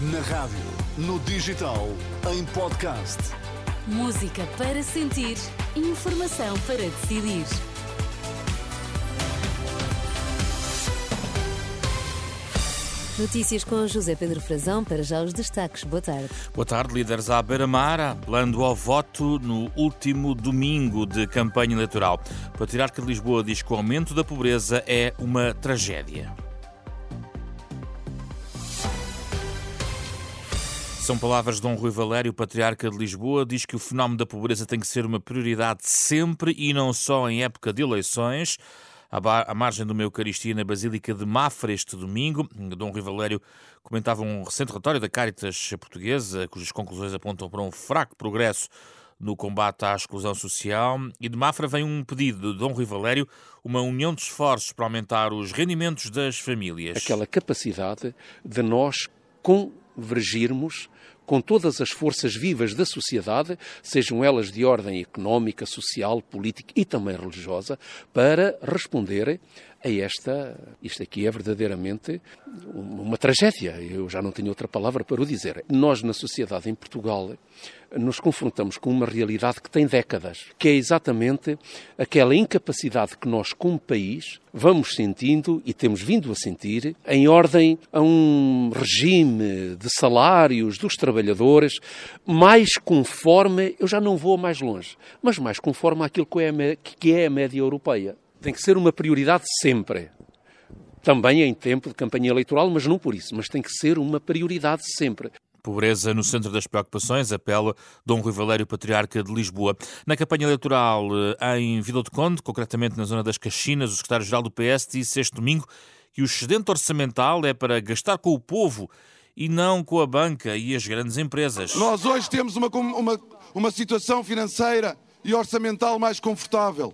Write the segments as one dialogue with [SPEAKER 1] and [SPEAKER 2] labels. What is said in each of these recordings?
[SPEAKER 1] Na rádio, no digital, em podcast.
[SPEAKER 2] Música para sentir, informação para decidir. Notícias com José Pedro Frazão para já os destaques. Boa tarde.
[SPEAKER 3] Boa tarde, líderes à beira-mar, apelando ao voto no último domingo de campanha eleitoral. O Patriarca de Lisboa diz que o aumento da pobreza é uma tragédia. São palavras de Dom Rui Valério, patriarca de Lisboa, diz que o fenómeno da pobreza tem que ser uma prioridade sempre e não só em época de eleições à margem de uma Eucaristia na Basílica de Mafra este domingo. Dom Rui Valério comentava um recente relatório da Caritas Portuguesa, cujas conclusões apontam para um fraco progresso no combate à exclusão social. E de Mafra vem um pedido de Dom Rui Valério, uma união de esforços para aumentar os rendimentos das famílias.
[SPEAKER 4] Aquela capacidade de nós convergirmos com todas as forças vivas da sociedade, sejam elas de ordem económica, social, política e também religiosa, para responder a esta. Isto aqui é verdadeiramente uma tragédia. Eu já não tenho outra palavra para o dizer. Nós, na sociedade em Portugal, nos confrontamos com uma realidade que tem décadas, que é exatamente aquela incapacidade que nós, como país, vamos sentindo e temos vindo a sentir em ordem a um regime de salários dos trabalhadores mais conforme, eu já não vou mais longe, mas mais conforme àquilo que é a média europeia. Tem que ser uma prioridade sempre também em tempo de campanha eleitoral, mas não por isso, mas tem que ser uma prioridade sempre.
[SPEAKER 3] Pobreza no centro das preocupações, apela Dom Rui Valério, Patriarca de Lisboa. Na campanha eleitoral eh, em Vila do Conde, concretamente na zona das Caxinas, o secretário-geral do PS disse este domingo que o excedente orçamental é para gastar com o povo e não com a banca e as grandes empresas.
[SPEAKER 5] Nós hoje temos uma, uma, uma situação financeira e orçamental mais confortável.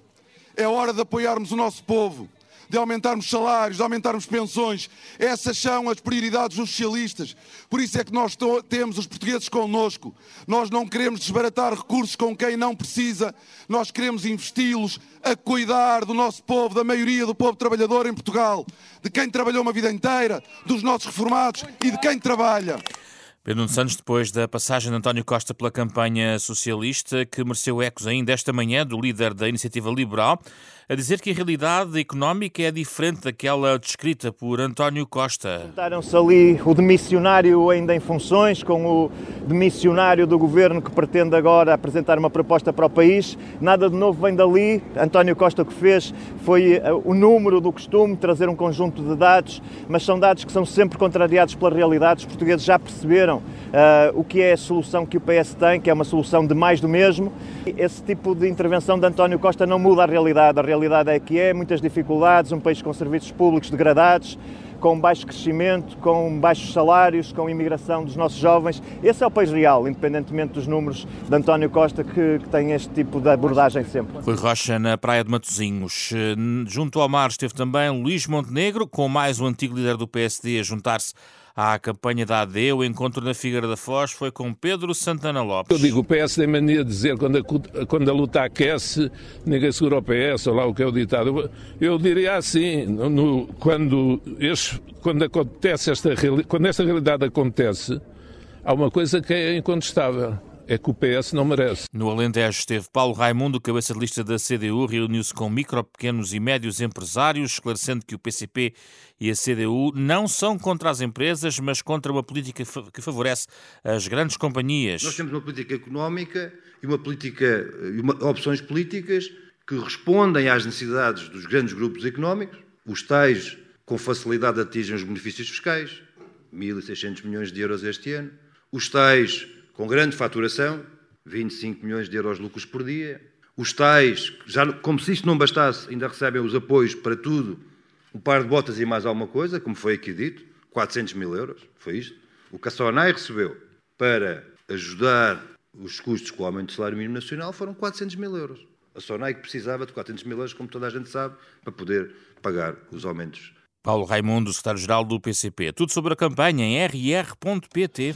[SPEAKER 5] É hora de apoiarmos o nosso povo de aumentarmos salários, de aumentarmos pensões. Essas são as prioridades dos socialistas. Por isso é que nós temos os portugueses connosco. Nós não queremos desbaratar recursos com quem não precisa, nós queremos investi-los a cuidar do nosso povo, da maioria do povo trabalhador em Portugal, de quem trabalhou uma vida inteira, dos nossos reformados e de quem trabalha.
[SPEAKER 3] Pedro Santos, depois da passagem de António Costa pela campanha socialista, que mereceu ecos ainda esta manhã do líder da Iniciativa Liberal, a dizer que a realidade económica é diferente daquela descrita por António Costa.
[SPEAKER 6] Juntaram-se ali o demissionário ainda em funções, com o demissionário do governo que pretende agora apresentar uma proposta para o país. Nada de novo vem dali. António Costa o que fez foi eh, o número do costume, trazer um conjunto de dados, mas são dados que são sempre contrariados pela realidade. Os portugueses já perceberam uh, o que é a solução que o PS tem, que é uma solução de mais do mesmo. Esse tipo de intervenção de António Costa não muda a realidade. A realidade é que é muitas dificuldades, um país com serviços públicos degradados, com baixo crescimento, com baixos salários, com imigração dos nossos jovens. Esse é o país real, independentemente dos números de António Costa, que, que tem este tipo de abordagem sempre.
[SPEAKER 3] Foi Rocha, na Praia de Matosinhos. Junto ao mar esteve também Luís Montenegro, com mais o antigo líder do PSD a juntar-se à campanha da AD. O encontro na Figueira da Foz foi com Pedro Santana Lopes.
[SPEAKER 7] Eu digo, o PS tem mania de dizer quando a, quando a luta aquece, ninguém segura o PS, ou lá o que é o ditado. Eu, eu diria assim, no, quando, quando acontece esta quando esta realidade acontece, há uma coisa que é incontestável é que o PS não merece.
[SPEAKER 3] No Alentejo esteve Paulo Raimundo, cabeça de lista da CDU, reuniu-se com micro, pequenos e médios empresários, esclarecendo que o PCP e a CDU não são contra as empresas, mas contra uma política que favorece as grandes companhias.
[SPEAKER 8] Nós temos uma política económica e uma política e uma, opções políticas que respondem às necessidades dos grandes grupos económicos, os tais com facilidade atingem os benefícios fiscais, 1.600 milhões de euros este ano, os tais com grande faturação, 25 milhões de euros de lucros por dia. Os tais, já, como se isto não bastasse, ainda recebem os apoios para tudo, um par de botas e mais alguma coisa, como foi aqui dito, 400 mil euros, foi isto. O que a Sonai recebeu para ajudar os custos com o aumento do salário mínimo nacional foram 400 mil euros. A Sonai precisava de 400 mil euros, como toda a gente sabe, para poder pagar os aumentos.
[SPEAKER 3] Paulo Raimundo, secretário-geral do PCP. Tudo sobre a campanha em rr.pt.